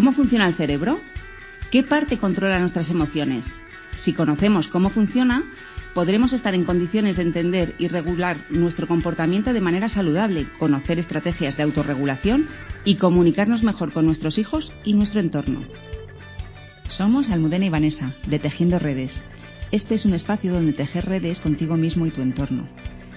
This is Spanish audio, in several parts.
¿Cómo funciona el cerebro? ¿Qué parte controla nuestras emociones? Si conocemos cómo funciona, podremos estar en condiciones de entender y regular nuestro comportamiento de manera saludable, conocer estrategias de autorregulación y comunicarnos mejor con nuestros hijos y nuestro entorno. Somos Almudena y Vanessa, de Tejiendo Redes. Este es un espacio donde tejer redes contigo mismo y tu entorno.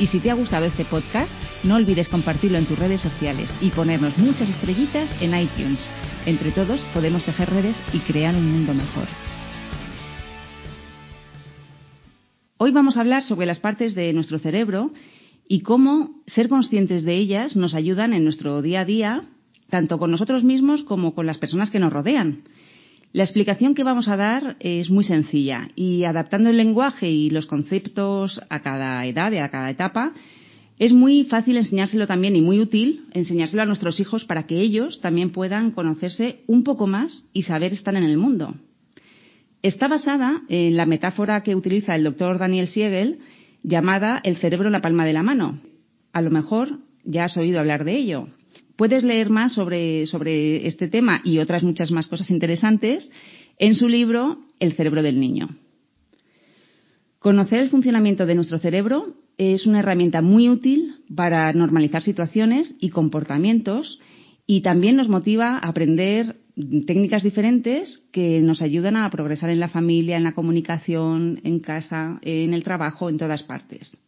Y si te ha gustado este podcast, no olvides compartirlo en tus redes sociales y ponernos muchas estrellitas en iTunes. Entre todos podemos tejer redes y crear un mundo mejor. Hoy vamos a hablar sobre las partes de nuestro cerebro y cómo ser conscientes de ellas nos ayudan en nuestro día a día, tanto con nosotros mismos como con las personas que nos rodean. La explicación que vamos a dar es muy sencilla y adaptando el lenguaje y los conceptos a cada edad y a cada etapa, es muy fácil enseñárselo también y muy útil enseñárselo a nuestros hijos para que ellos también puedan conocerse un poco más y saber estar en el mundo. Está basada en la metáfora que utiliza el doctor Daniel Siegel llamada el cerebro en la palma de la mano. A lo mejor ya has oído hablar de ello. Puedes leer más sobre, sobre este tema y otras muchas más cosas interesantes en su libro El cerebro del niño. Conocer el funcionamiento de nuestro cerebro es una herramienta muy útil para normalizar situaciones y comportamientos y también nos motiva a aprender técnicas diferentes que nos ayudan a progresar en la familia, en la comunicación, en casa, en el trabajo, en todas partes.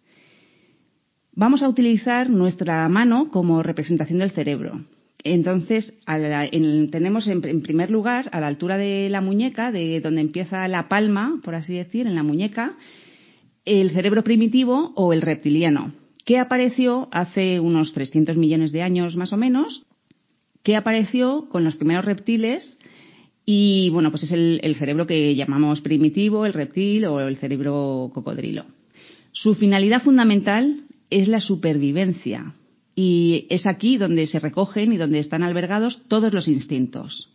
Vamos a utilizar nuestra mano como representación del cerebro. Entonces, tenemos en, en, primer lugar, a la altura de la muñeca, de donde empieza la palma, por así decir, en la muñeca, el cerebro primitivo o el reptiliano, que apareció hace unos 300 millones de años más o menos que apareció con los primeros reptiles y bueno, pues es el, cerebro que llamamos primitivo, el reptil o el cerebro cocodrilo. Su finalidad fundamental es la supervivencia y es aquí donde se recogen y donde están albergados todos los instintos.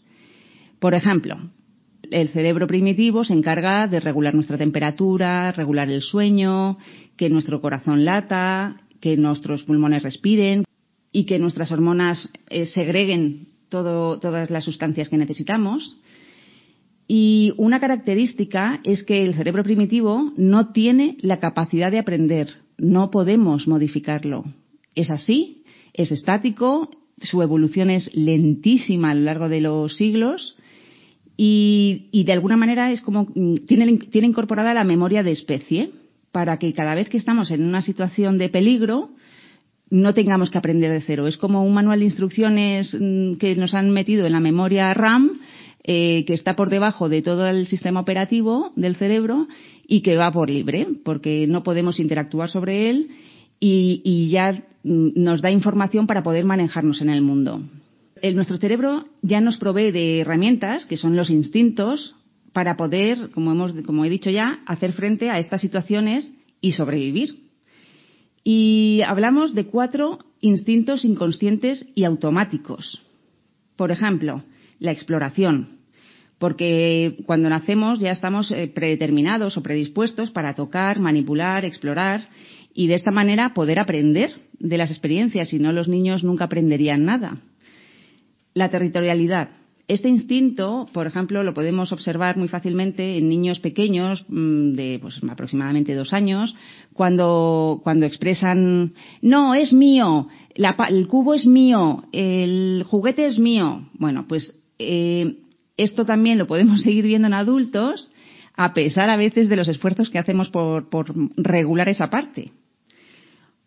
Por ejemplo, el cerebro primitivo se encarga de regular nuestra temperatura, regular el sueño, que nuestro corazón lata, que nuestros pulmones respiren, y que nuestras hormonas eh, segreguen todas las sustancias que necesitamos. Y una característica es que el cerebro primitivo no tiene la capacidad de aprender, no podemos modificarlo. Es así, es estático, su evolución es lentísima a lo largo de los siglos y, de alguna manera es como mm, tiene, tiene incorporada la memoria de especie para que cada vez que estamos en una situación de peligro, no tengamos que aprender de cero. Es como un manual de instrucciones mm, que nos han metido en la memoria RAM, eh, que está por debajo de todo el sistema operativo del cerebro y que va por libre, porque no podemos interactuar sobre él y, ya mm, nos da información para poder manejarnos en el mundo. Nuestro cerebro ya nos provee de herramientas, que son los instintos, para poder, como, hemos, como he dicho ya, hacer frente a estas situaciones y sobrevivir. Y hablamos de cuatro instintos inconscientes y automáticos. Por ejemplo, la exploración, porque cuando nacemos ya estamos eh, predeterminados o predispuestos para tocar, manipular, explorar y de esta manera poder aprender de las experiencias, si no los niños nunca aprenderían nada. La territorialidad, este instinto, por ejemplo, lo podemos observar muy fácilmente en niños pequeños mm, de pues, aproximadamente dos años, cuando, cuando expresan, no, es mío, el cubo es mío, el juguete es mío. Bueno, pues eh, esto también lo podemos seguir viendo en adultos, a pesar a veces de los esfuerzos que hacemos por, regular esa parte.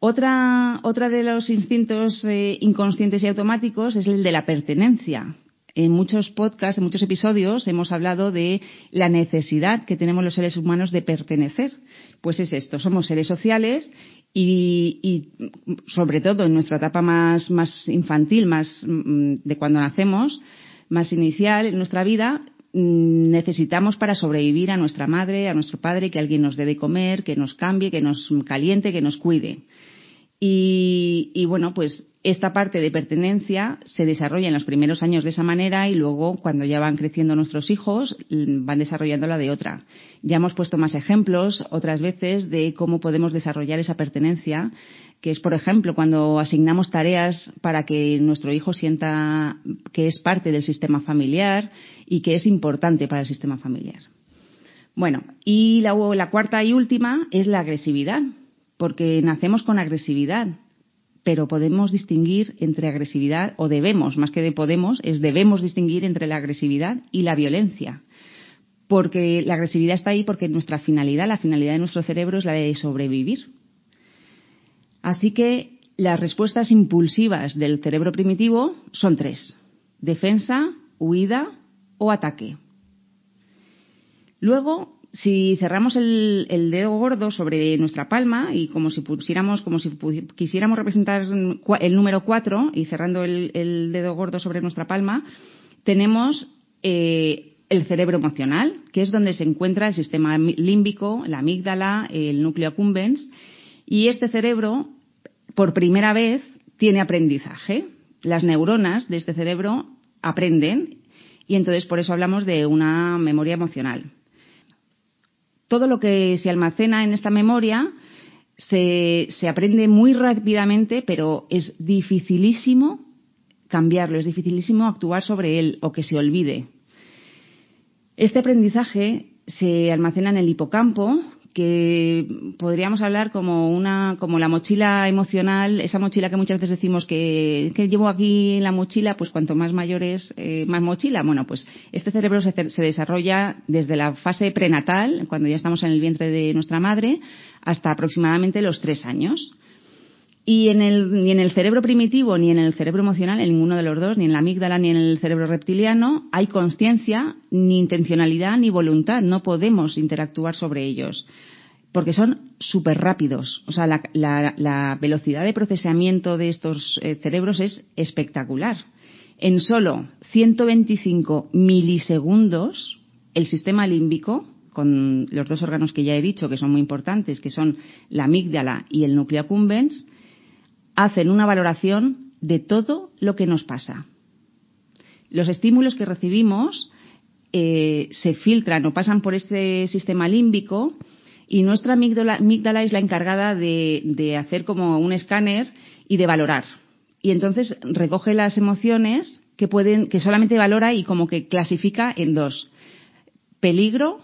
Otra, otra de los instintos eh, inconscientes y automáticos es el de la pertenencia, en muchos podcasts, en muchos episodios, hemos hablado de la necesidad que tenemos los seres humanos de pertenecer. Pues es esto, somos seres sociales y, sobre todo en nuestra etapa más, más infantil, más mm, de cuando nacemos, más inicial en nuestra vida, mm, necesitamos para sobrevivir a nuestra madre, a nuestro padre, que alguien nos dé de comer, que nos cambie, que nos caliente, que nos cuide. Y, y, bueno, pues esta parte de pertenencia se desarrolla en los primeros años de esa manera y luego, cuando ya van creciendo nuestros hijos, van desarrollándola de otra. Ya hemos puesto más ejemplos otras veces de cómo podemos desarrollar esa pertenencia, que es, por ejemplo, cuando asignamos tareas para que nuestro hijo sienta que es parte del sistema familiar y que es importante para el sistema familiar. Bueno, y la, cuarta y última es la agresividad porque nacemos con agresividad, pero podemos distinguir entre agresividad, o debemos, más que de podemos, es debemos distinguir entre la agresividad y la violencia. Porque la agresividad está ahí porque nuestra finalidad, la finalidad de nuestro cerebro es la de sobrevivir. Así que las respuestas impulsivas del cerebro primitivo son tres. Defensa, huida o ataque. Luego si cerramos el, dedo gordo sobre nuestra palma y como si pusiéramos, como si quisiéramos representar el número 4 y cerrando el, el, dedo gordo sobre nuestra palma, tenemos eh, el cerebro emocional, que es donde se encuentra el sistema límbico, la amígdala, el núcleo accumbens, y este cerebro, por primera vez, tiene aprendizaje. Las neuronas de este cerebro aprenden y entonces por eso hablamos de una memoria emocional todo lo que se almacena en esta memoria se, se aprende muy rápidamente, pero es dificilísimo cambiarlo, es dificilísimo actuar sobre él o que se olvide. Este aprendizaje se almacena en el hipocampo, que podríamos hablar como una como la mochila emocional, esa mochila que muchas veces decimos que, que llevo aquí la mochila, pues cuanto más mayor es, eh, más mochila. Bueno, pues este cerebro se, se, desarrolla desde la fase prenatal, cuando ya estamos en el vientre de nuestra madre, hasta aproximadamente los tres años. Y en el, ni en el cerebro primitivo ni en el cerebro emocional, en ninguno de los dos, ni en la amígdala ni en el cerebro reptiliano, hay conciencia, ni intencionalidad, ni voluntad. No podemos interactuar sobre ellos. Porque son súper rápidos. O sea, la, la, la, velocidad de procesamiento de estos eh, cerebros es espectacular. En solo 125 milisegundos, el sistema límbico, con los dos órganos que ya he dicho que son muy importantes, que son la amígdala y el núcleo accumbens, hacen una valoración de todo lo que nos pasa. Los estímulos que recibimos eh, se filtran o pasan por este sistema límbico y nuestra amígdala, amígdala es la encargada de, de, hacer como un escáner y de valorar. Y entonces recoge las emociones que pueden, que solamente valora y como que clasifica en dos. Peligro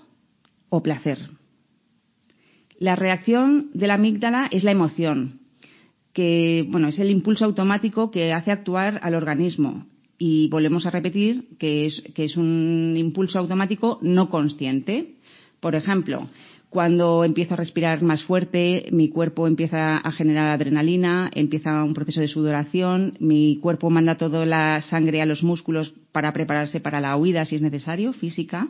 o placer. La reacción de la amígdala es la emoción que bueno, es el impulso automático que hace actuar al organismo. Y volvemos a repetir que es, que es un impulso automático no consciente. Por ejemplo, cuando empiezo a respirar más fuerte, mi cuerpo empieza a generar adrenalina, empieza un proceso de sudoración, mi cuerpo manda toda la sangre a los músculos para prepararse para la huida si es necesario, física.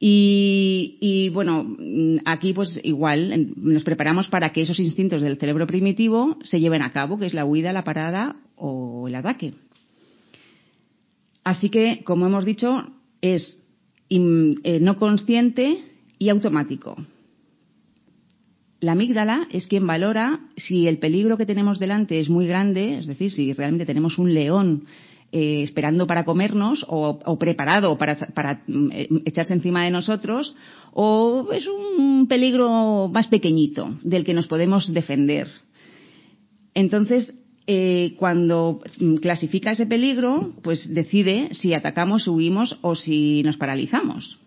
Y, bueno, aquí pues igual nos preparamos para que esos instintos del cerebro primitivo se lleven a cabo, que es la huida, la parada o el ataque. Así que, como hemos dicho, es eh, no consciente y automático. La amígdala es quien valora si el peligro que tenemos delante es muy grande, es decir, si realmente tenemos un león eh, esperando para comernos o, preparado para, para eh, echarse encima de nosotros o es un peligro más pequeñito del que nos podemos defender. Entonces, eh, cuando clasifica ese peligro, pues decide si atacamos, huimos o si nos paralizamos.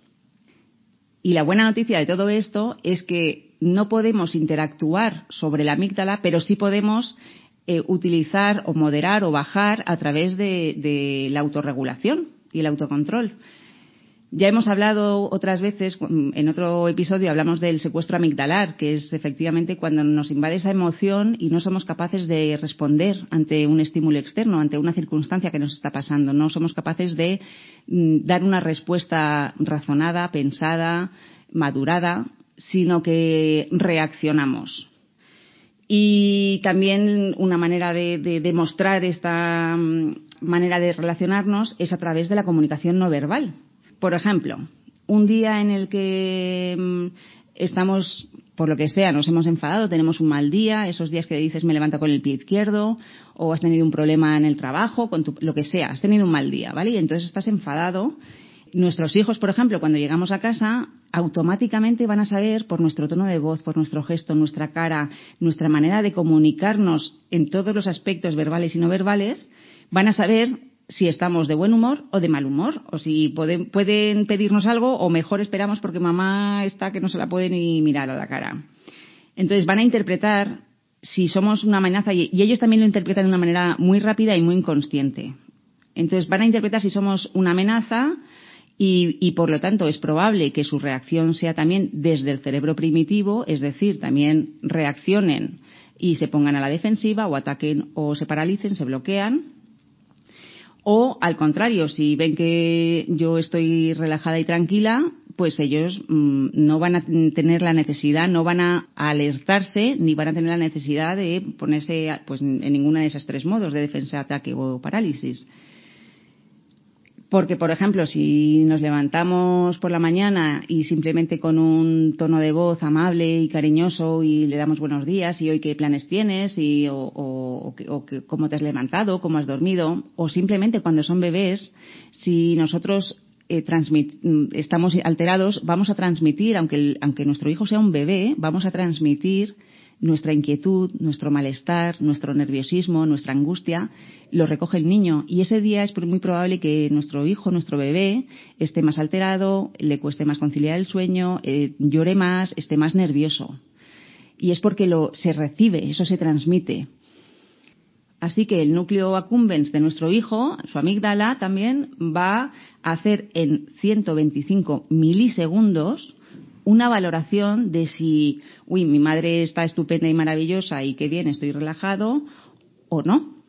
Y la buena noticia de todo esto es que no podemos interactuar sobre la amígdala, pero sí podemos eh, utilizar o moderar o bajar a través de, de la autorregulación y el autocontrol. Ya hemos hablado otras veces, en otro episodio hablamos del secuestro amigdalar, que es efectivamente cuando nos invade esa emoción y no somos capaces de responder ante un estímulo externo, ante una circunstancia que nos está pasando. No somos capaces de mm, dar una respuesta razonada, pensada, madurada, sino que reaccionamos. Y también una manera de, de demostrar esta mm, manera de relacionarnos es a través de la comunicación no verbal. Por ejemplo, un día en el que mm, estamos, por lo que sea, nos hemos enfadado, tenemos un mal día, esos días que dices me levanto con el pie izquierdo, o has tenido un problema en el trabajo, con lo que sea, has tenido un mal día, ¿vale? Y entonces estás enfadado. Nuestros hijos, por ejemplo, cuando llegamos a casa, automáticamente van a saber por nuestro tono de voz, por nuestro gesto, nuestra cara, nuestra manera de comunicarnos en todos los aspectos verbales y no verbales, van a saber si estamos de buen humor o de mal humor, o si pueden, pedirnos algo o mejor esperamos porque mamá está que no se la puede ni mirar a la cara. Entonces van a interpretar si somos una amenaza y, ellos también lo interpretan de una manera muy rápida y muy inconsciente. Entonces van a interpretar si somos una amenaza y, y, por lo tanto es probable que su reacción sea también desde el cerebro primitivo, es decir, también reaccionen y se pongan a la defensiva o ataquen o se paralicen, se bloquean. O al contrario, si ven que yo estoy relajada y tranquila, pues ellos mm, no van a tener la necesidad, no van a alertarse ni van a tener la necesidad de ponerse pues, en ninguna de esos tres modos de defensa, ataque o parálisis. Porque, por ejemplo, si nos levantamos por la mañana y simplemente con un tono de voz amable y cariñoso y le damos buenos días y hoy qué planes tienes y, o, o, cómo te has levantado, cómo has dormido, o simplemente cuando son bebés, si nosotros eh, estamos alterados, vamos a transmitir, aunque, aunque nuestro hijo sea un bebé, vamos a transmitir nuestra inquietud, nuestro malestar, nuestro nerviosismo, nuestra angustia, lo recoge el niño. Y ese día es muy probable que nuestro hijo, nuestro bebé, esté más alterado, le cueste más conciliar el sueño, eh, llore más, esté más nervioso. Y es porque lo, se recibe, eso se transmite. Así que el núcleo accumbens de nuestro hijo, su amígdala, también va a hacer en 125 milisegundos una valoración de si, uy, mi madre está estupenda y maravillosa y qué bien, estoy relajado, o no.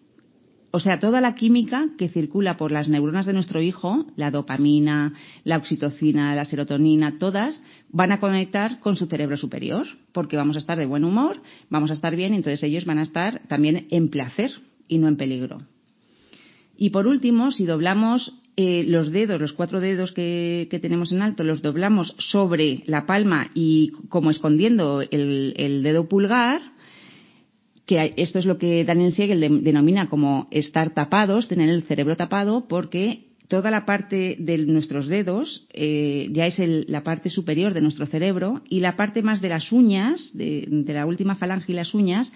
O sea, toda la química que circula por las neuronas de nuestro hijo, la dopamina, la oxitocina, la serotonina, todas van a conectar con su cerebro superior, porque vamos a estar de buen humor, vamos a estar bien, entonces ellos van a estar también en placer y no en peligro. Y por último, si doblamos eh, los dedos, los cuatro dedos que, tenemos en alto, los doblamos sobre la palma y como escondiendo el, el dedo pulgar, que esto es lo que Daniel Siegel denomina como estar tapados, tener el cerebro tapado, porque toda la parte de nuestros dedos eh, ya es la parte superior de nuestro cerebro y la parte más de las uñas, de, la última falange y las uñas,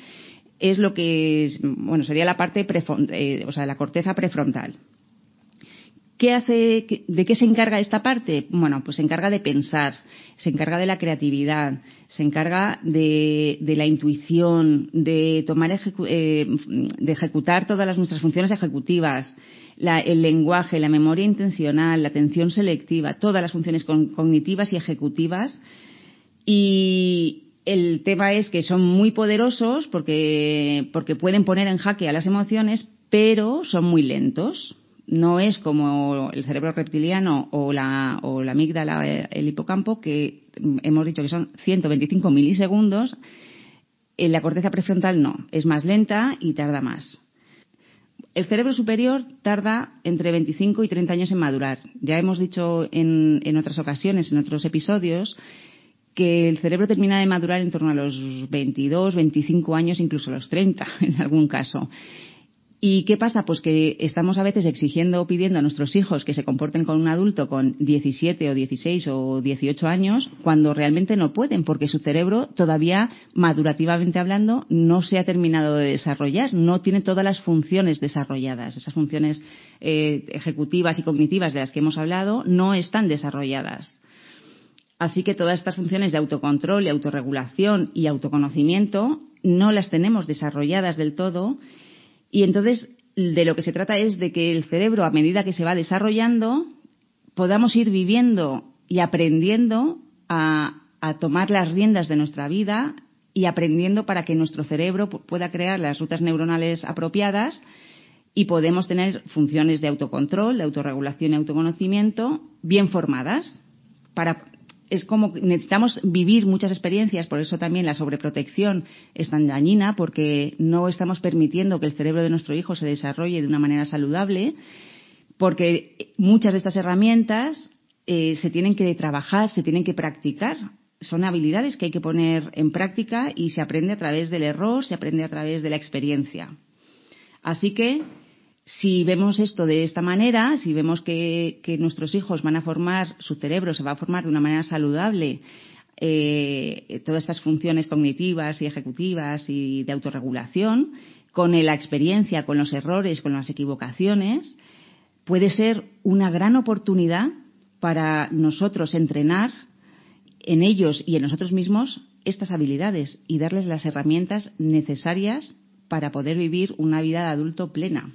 es lo que bueno sería la parte eh, o sea la corteza prefrontal. ¿Qué hace, de qué se encarga esta parte? Bueno, pues se encarga de pensar, se encarga de la creatividad, se encarga de, la intuición, de tomar, eh, de ejecutar todas las, nuestras funciones ejecutivas, el lenguaje, la memoria intencional, la atención selectiva, todas las funciones cognitivas y ejecutivas. Y el tema es que son muy poderosos porque, porque pueden poner en jaque a las emociones, pero son muy lentos no es como el cerebro reptiliano o la, o la amígdala, el hipocampo, que hemos dicho que son 125 milisegundos. En la corteza prefrontal no, es más lenta y tarda más. El cerebro superior tarda entre 25 y 30 años en madurar. Ya hemos dicho en, en otras ocasiones, en otros episodios, que el cerebro termina de madurar en torno a los 22, 25 años, incluso a los 30 en algún caso. ¿Y qué pasa? Pues que estamos a veces exigiendo o pidiendo a nuestros hijos que se comporten con un adulto con 17 o 16 o 18 años cuando realmente no pueden porque su cerebro todavía, madurativamente hablando, no se ha terminado de desarrollar, no tiene todas las funciones desarrolladas. Esas funciones eh, ejecutivas y cognitivas de las que hemos hablado no están desarrolladas. Así que todas estas funciones de autocontrol y autorregulación y autoconocimiento no las tenemos desarrolladas del todo y entonces, de lo que se trata es de que el cerebro, a medida que se va desarrollando, podamos ir viviendo y aprendiendo a, tomar las riendas de nuestra vida y aprendiendo para que nuestro cerebro pueda crear las rutas neuronales apropiadas y podemos tener funciones de autocontrol, de autorregulación y autoconocimiento bien formadas para es como necesitamos vivir muchas experiencias, por eso también la sobreprotección es tan dañina, porque no estamos permitiendo que el cerebro de nuestro hijo se desarrolle de una manera saludable, porque muchas de estas herramientas eh, se tienen que trabajar, se tienen que practicar. Son habilidades que hay que poner en práctica y se aprende a través del error, se aprende a través de la experiencia. Así que, si vemos esto de esta manera, si vemos que, nuestros hijos van a formar, su cerebro se va a formar de una manera saludable, eh, todas estas funciones cognitivas y ejecutivas y de autorregulación, con la experiencia, con los errores, con las equivocaciones, puede ser una gran oportunidad para nosotros entrenar en ellos y en nosotros mismos estas habilidades y darles las herramientas necesarias para poder vivir una vida de adulto plena.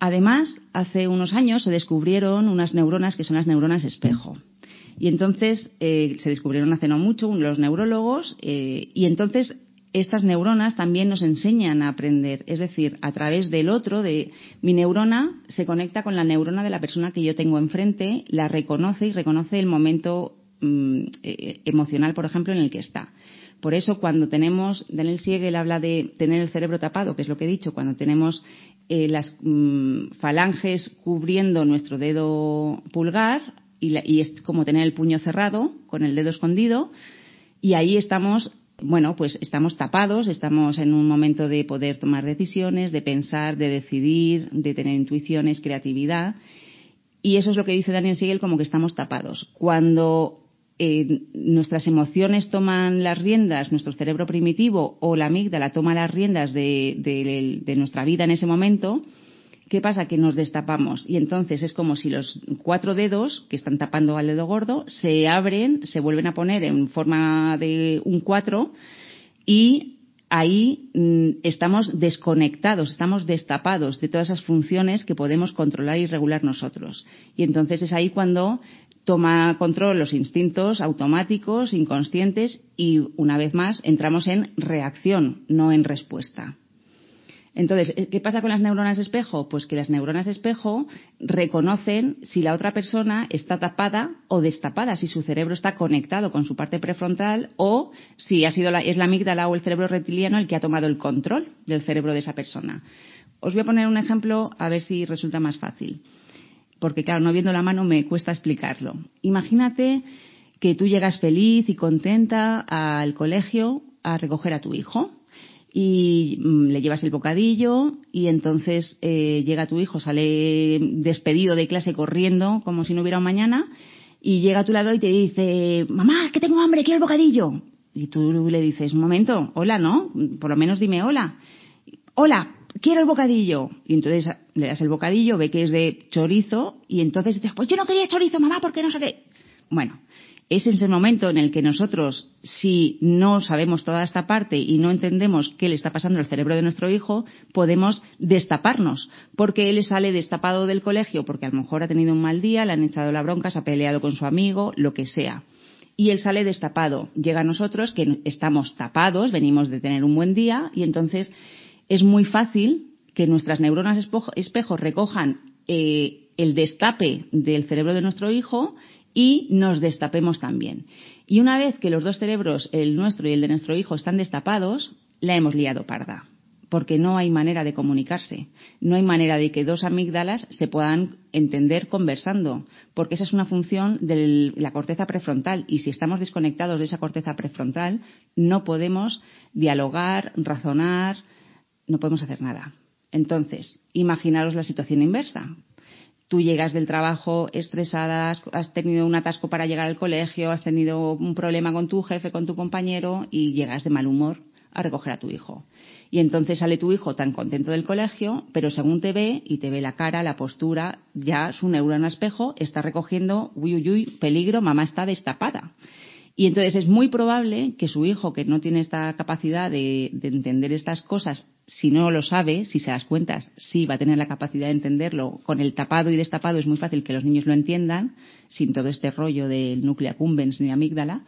Además, hace unos años se descubrieron unas neuronas que son las neuronas espejo. Y entonces eh, se descubrieron hace no mucho los neurólogos eh, y entonces estas neuronas también nos enseñan a aprender. Es decir, a través del otro, de mi neurona se conecta con la neurona de la persona que yo tengo enfrente, la reconoce y reconoce el momento mm, eh, emocional, por ejemplo, en el que está. Por eso, cuando tenemos, Daniel Siegel habla de tener el cerebro tapado, que es lo que he dicho, cuando tenemos eh, las mm, falanges cubriendo nuestro dedo pulgar, y, y es como tener el puño cerrado, con el dedo escondido, y ahí estamos bueno, pues estamos tapados, estamos en un momento de poder tomar decisiones, de pensar, de decidir, de tener intuiciones, creatividad. Y eso es lo que dice Daniel Siegel como que estamos tapados. Cuando eh, nuestras emociones toman las riendas, nuestro cerebro primitivo o la amígdala toma las riendas de nuestra vida en ese momento, ¿Qué pasa? Que nos destapamos y entonces es como si los cuatro dedos que están tapando al dedo gordo se abren, se vuelven a poner en forma de un cuatro y ahí mm, estamos desconectados, estamos destapados de todas esas funciones que podemos controlar y regular nosotros. Y entonces es ahí cuando toma control los instintos automáticos, inconscientes y una vez más entramos en reacción, no en respuesta. Entonces, ¿qué pasa con las neuronas espejo? Pues que las neuronas espejo reconocen si la otra persona está tapada o destapada, si su cerebro está conectado con su parte prefrontal o si ha sido la, es la amígdala o el cerebro reptiliano el que ha tomado el control del cerebro de esa persona. Os voy a poner un ejemplo a ver si resulta más fácil. Porque, claro, no viendo la mano me cuesta explicarlo. Imagínate que tú llegas feliz y contenta al colegio a recoger a tu hijo y mm, le llevas el bocadillo y entonces eh, llega tu hijo, sale despedido de clase corriendo como si no hubiera un mañana y llega a tu lado y te dice, mamá, que tengo hambre, quiero el bocadillo. Y tú le dices, un momento, hola, ¿no? Por lo menos dime hola. Hola, quiero el bocadillo. Y entonces le das el bocadillo, ve que es de chorizo y entonces dices, pues yo no quería chorizo, mamá, porque no sé qué. Bueno, es ese momento en el que nosotros, si no sabemos toda esta parte y no entendemos qué le está pasando al cerebro de nuestro hijo, podemos destaparnos, porque él sale destapado del colegio, porque a lo mejor ha tenido un mal día, le han echado la bronca, se ha peleado con su amigo, lo que sea. Y él sale destapado. Llega a nosotros que estamos tapados, venimos de tener un buen día, y entonces es muy fácil que nuestras neuronas espejo recojan eh, el destape del cerebro de nuestro hijo y nos destapemos también. Y una vez que los dos cerebros, el nuestro y el de nuestro hijo, están destapados, la hemos liado parda. Porque no hay manera de comunicarse. No hay manera de que dos amígdalas se puedan entender conversando. Porque esa es una función de la corteza prefrontal. Y si estamos desconectados de esa corteza prefrontal, no podemos dialogar, razonar, no podemos hacer nada. Entonces, imaginaros la situación inversa tú llegas del trabajo estresada, has tenido un atasco para llegar al colegio, has tenido un problema con tu jefe, con tu compañero y llegas de mal humor a recoger a tu hijo. Y entonces sale tu hijo tan contento del colegio, pero según te ve y te ve la cara, la postura, ya su neurona espejo está recogiendo, uy, uy, uy, peligro, mamá está destapada. Y entonces es muy probable que su hijo, que no tiene esta capacidad de, entender estas cosas, si no lo sabe, si se das cuenta, sí va a tener la capacidad de entenderlo. Con el tapado y destapado es muy fácil que los niños lo entiendan, sin todo este rollo del núcleo accumbens ni amígdala.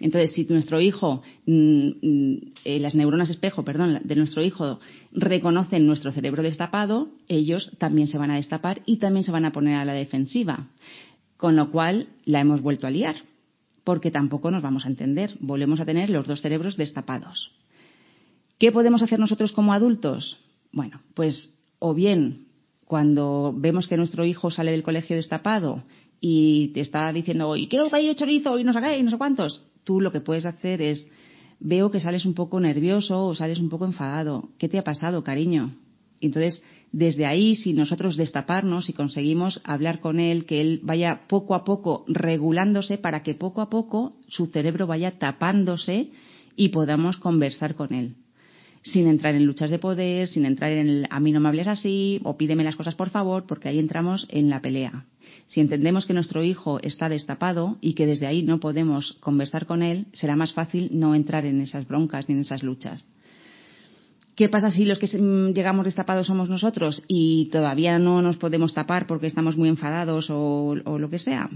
Entonces, si nuestro hijo, mm, mm, eh, las neuronas espejo, perdón, de nuestro hijo reconocen nuestro cerebro destapado, ellos también se van a destapar y también se van a poner a la defensiva. Con lo cual, la hemos vuelto a liar porque tampoco nos vamos a entender. Volvemos a tener los dos cerebros destapados. ¿Qué podemos hacer nosotros como adultos? Bueno, pues o bien cuando vemos que nuestro hijo sale del colegio destapado y te está diciendo, y quiero un chorizo y no sé y no sé cuántos, tú lo que puedes hacer es, veo que sales un poco nervioso o sales un poco enfadado. ¿Qué te ha pasado, cariño? Entonces, desde ahí, si nosotros destaparnos y conseguimos hablar con él, que él vaya poco a poco regulándose para que poco a poco su cerebro vaya tapándose y podamos conversar con él. Sin entrar en luchas de poder, sin entrar en el a mí no me hables así o pídeme las cosas por favor, porque ahí entramos en la pelea. Si entendemos que nuestro hijo está destapado y que desde ahí no podemos conversar con él, será más fácil no entrar en esas broncas ni en esas luchas. ¿Qué pasa si los que mm, llegamos destapados somos nosotros y todavía no nos podemos tapar porque estamos muy enfadados o, lo que sea?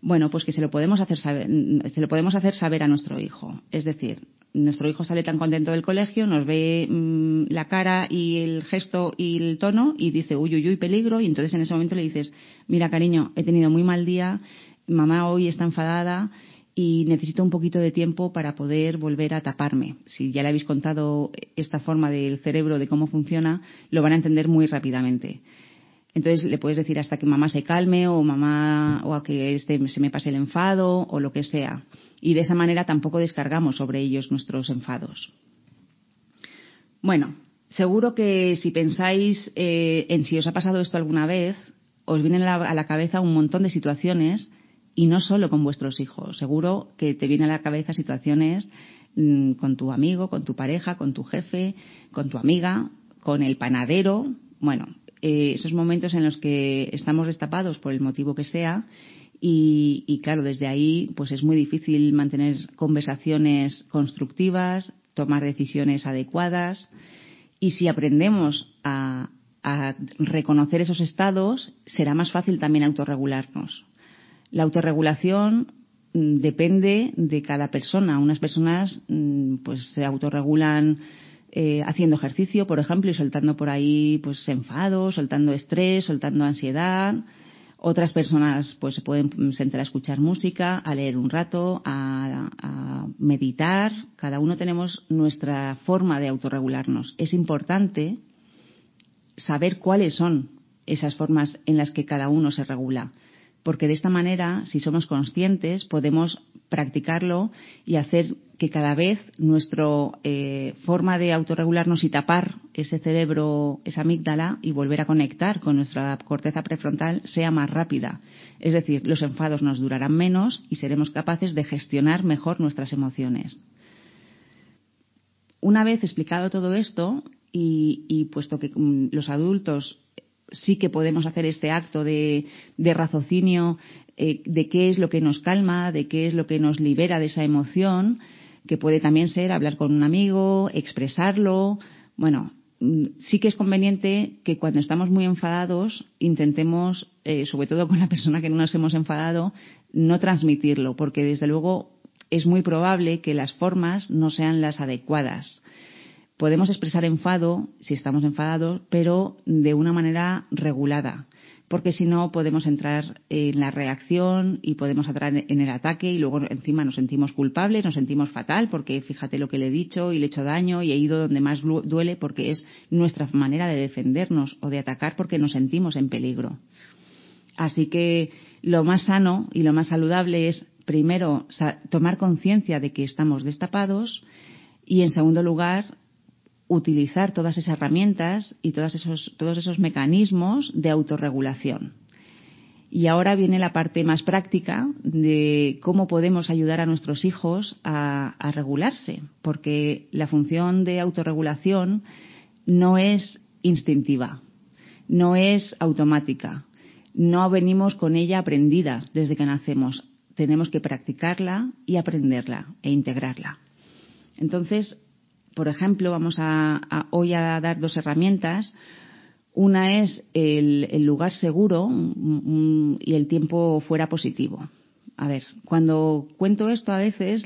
Bueno, pues que se lo podemos hacer saber, se lo podemos hacer saber a nuestro hijo. Es decir, nuestro hijo sale tan contento del colegio, nos ve mm, la cara y el gesto y el tono y dice, uy, uy, uy, peligro. Y entonces en ese momento le dices, mira, cariño, he tenido muy mal día, mamá hoy está enfadada y necesito un poquito de tiempo para poder volver a taparme. Si ya le habéis contado esta forma del cerebro de cómo funciona, lo van a entender muy rápidamente. Entonces le puedes decir hasta que mamá se calme o mamá o a que este, se me pase el enfado o lo que sea. Y de esa manera tampoco descargamos sobre ellos nuestros enfados. Bueno, seguro que si pensáis eh, en si os ha pasado esto alguna vez, os vienen a la cabeza un montón de situaciones y no solo con vuestros hijos. Seguro que te vienen a la cabeza situaciones mm, con tu amigo, con tu pareja, con tu jefe, con tu amiga, con el panadero. Bueno, eh, esos momentos en los que estamos destapados por el motivo que sea y, claro, desde ahí pues es muy difícil mantener conversaciones constructivas, tomar decisiones adecuadas y si aprendemos a reconocer esos estados, será más fácil también autorregularnos. La autorregulación mm, depende de cada persona. Unas personas mm, pues se autorregulan eh, haciendo ejercicio, por ejemplo, y soltando por ahí pues enfado, soltando estrés, soltando ansiedad. Otras personas pues se pueden sentar a escuchar música, a leer un rato, a, a meditar. Cada uno tenemos nuestra forma de autorregularnos. Es importante saber cuáles son esas formas en las que cada uno se regula porque de esta manera, si somos conscientes, podemos practicarlo y hacer que cada vez nuestra eh, forma de autorregularnos y tapar ese cerebro, esa amígdala y volver a conectar con nuestra corteza prefrontal sea más rápida. Es decir, los enfados nos durarán menos y seremos capaces de gestionar mejor nuestras emociones. Una vez explicado todo esto y, puesto que mm, los adultos sí que podemos hacer este acto de, raciocinio eh, de qué es lo que nos calma, de qué es lo que nos libera de esa emoción, que puede también ser hablar con un amigo, expresarlo. Bueno, mm, sí que es conveniente que cuando estamos muy enfadados intentemos, eh, sobre todo con la persona que no nos hemos enfadado, no transmitirlo, porque desde luego es muy probable que las formas no sean las adecuadas. Podemos expresar enfado si estamos enfadados, pero de una manera regulada, porque si no podemos entrar en la reacción y podemos entrar en el ataque y luego encima nos sentimos culpables, nos sentimos fatal porque fíjate lo que le he dicho y le he hecho daño y he ido donde más duele porque es nuestra manera de defendernos o de atacar porque nos sentimos en peligro. Así que lo más sano y lo más saludable es primero tomar conciencia de que estamos destapados y en segundo lugar utilizar todas esas herramientas y todos esos, todos esos mecanismos de autorregulación. Y ahora viene la parte más práctica de cómo podemos ayudar a nuestros hijos a, a regularse, porque la función de autorregulación no es instintiva, no es automática, no venimos con ella aprendida desde que nacemos. Tenemos que practicarla y aprenderla e integrarla. Entonces, por ejemplo, vamos a, hoy a dar dos herramientas. Una es el, lugar seguro y el tiempo fuera positivo. A ver, cuando cuento esto a veces,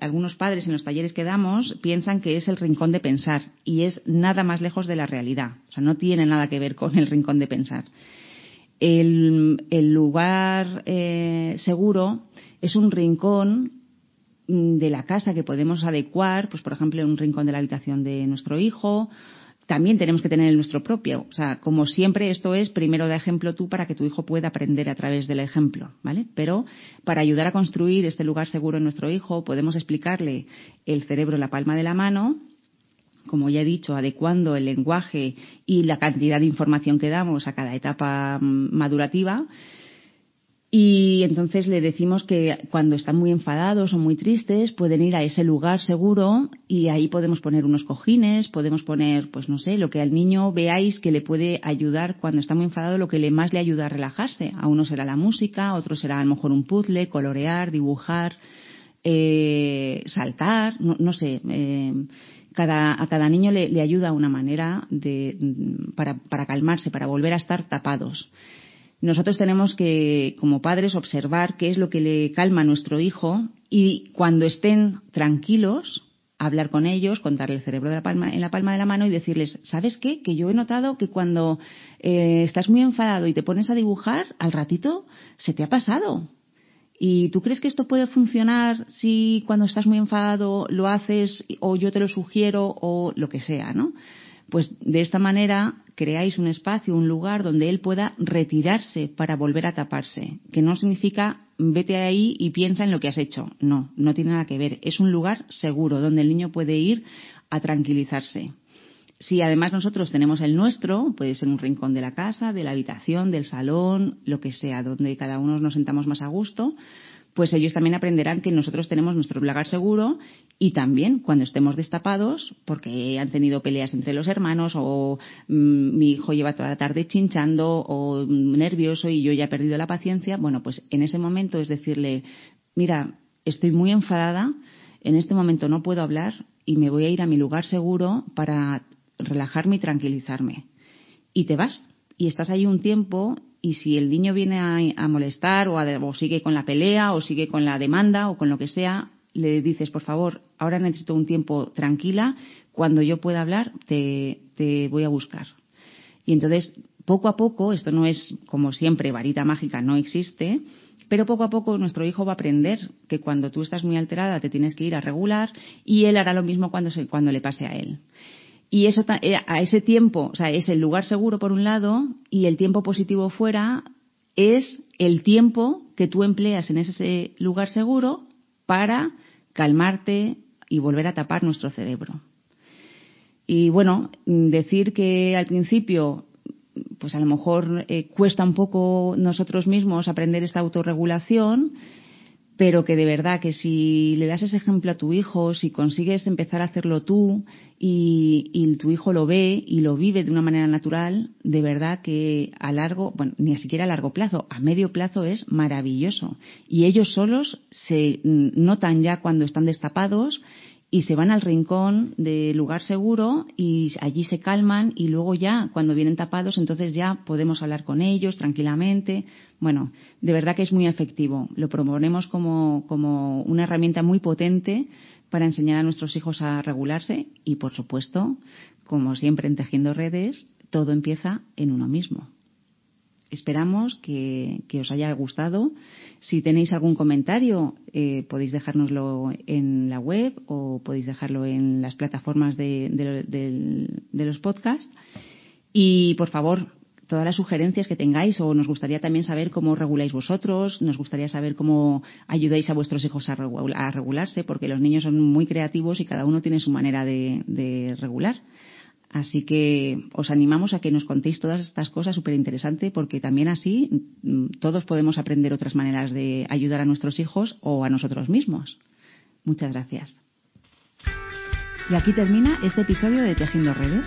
algunos padres en los talleres que damos piensan que es el rincón de pensar y es nada más lejos de la realidad. O sea, no tiene nada que ver con el rincón de pensar. El, lugar eh, seguro es un rincón de la casa que podemos adecuar, pues por ejemplo en un rincón de la habitación de nuestro hijo, también tenemos que tener el nuestro propio. O sea, como siempre, esto es primero da ejemplo tú para que tu hijo pueda aprender a través del ejemplo, ¿vale? Pero para ayudar a construir este lugar seguro en nuestro hijo, podemos explicarle el cerebro en la palma de la mano, como ya he dicho, adecuando el lenguaje y la cantidad de información que damos a cada etapa mm, madurativa y entonces le decimos que cuando están muy enfadados o muy tristes pueden ir a ese lugar seguro y ahí podemos poner unos cojines, podemos poner, pues no sé, lo que al niño veáis que le puede ayudar cuando está muy enfadado, lo que le más le ayuda a relajarse. A uno será la música, a otro será a lo mejor un puzzle, colorear, dibujar, eh, saltar, no, sé. Eh, cada, a cada niño le, le ayuda una manera de, para, para calmarse, para volver a estar tapados. Nosotros tenemos que, como padres, observar qué es lo que le calma a nuestro hijo y cuando estén tranquilos, hablar con ellos, contarle el cerebro de la palma, en la palma de la mano y decirles, ¿sabes qué? Que yo he notado que cuando eh, estás muy enfadado y te pones a dibujar, al ratito se te ha pasado. ¿Y tú crees que esto puede funcionar si cuando estás muy enfadado lo haces o yo te lo sugiero o lo que sea, ¿no? Pues de esta manera creáis un espacio, un lugar donde él pueda retirarse para volver a taparse, que no significa vete ahí y piensa en lo que has hecho. No, no tiene nada que ver. Es un lugar seguro donde el niño puede ir a tranquilizarse. Si además nosotros tenemos el nuestro, puede ser un rincón de la casa, de la habitación, del salón, lo que sea, donde cada uno nos sentamos más a gusto, pues ellos también aprenderán que nosotros tenemos nuestro lugar seguro y también cuando estemos destapados, porque han tenido peleas entre los hermanos o mm, mi hijo lleva toda la tarde chinchando o nervioso y yo ya he perdido la paciencia, bueno, pues en ese momento es decirle, mira, estoy muy enfadada, en este momento no puedo hablar y me voy a ir a mi lugar seguro para relajarme y tranquilizarme. Y te vas y estás ahí un tiempo y si el niño viene a, molestar o, o, sigue con la pelea o sigue con la demanda o con lo que sea, le dices, por favor, ahora necesito un tiempo tranquila, cuando yo pueda hablar te, te voy a buscar. Y entonces, poco a poco, esto no es como siempre, varita mágica no existe, pero poco a poco nuestro hijo va a aprender que cuando tú estás muy alterada te tienes que ir a regular y él hará lo mismo cuando, se, cuando le pase a él. Y eso, eh, a ese tiempo, o sea, es el lugar seguro por un lado y el tiempo positivo fuera es el tiempo que tú empleas en ese lugar seguro para calmarte y volver a tapar nuestro cerebro. Y bueno, decir que al principio, pues a lo mejor eh, cuesta un poco nosotros mismos aprender esta autorregulación, pero que de verdad que si le das ese ejemplo a tu hijo, si consigues empezar a hacerlo tú y, tu hijo lo ve y lo vive de una manera natural, de verdad que a largo, bueno, ni siquiera a largo plazo, a medio plazo es maravilloso. Y ellos solos se notan ya cuando están destapados y se van al rincón de lugar seguro y allí se calman y luego ya cuando vienen tapados entonces ya podemos hablar con ellos tranquilamente. Bueno, de verdad que es muy efectivo. Lo proponemos como, como una herramienta muy potente para enseñar a nuestros hijos a regularse y por supuesto, como siempre en Tejiendo Redes, todo empieza en uno mismo. Esperamos que, os haya gustado. Si tenéis algún comentario, eh, podéis dejárnoslo en la web o podéis dejarlo en las plataformas de, los podcasts. Y, por favor, todas las sugerencias que tengáis o nos gustaría también saber cómo reguláis vosotros, nos gustaría saber cómo ayudáis a vuestros hijos a, regularse, porque los niños son muy creativos y cada uno tiene su manera de regular. Así que os animamos a que nos contéis todas estas cosas súper interesantes porque también así mm, todos podemos aprender otras maneras de ayudar a nuestros hijos o a nosotros mismos. Muchas gracias. Y aquí termina este episodio de Tejiendo Redes.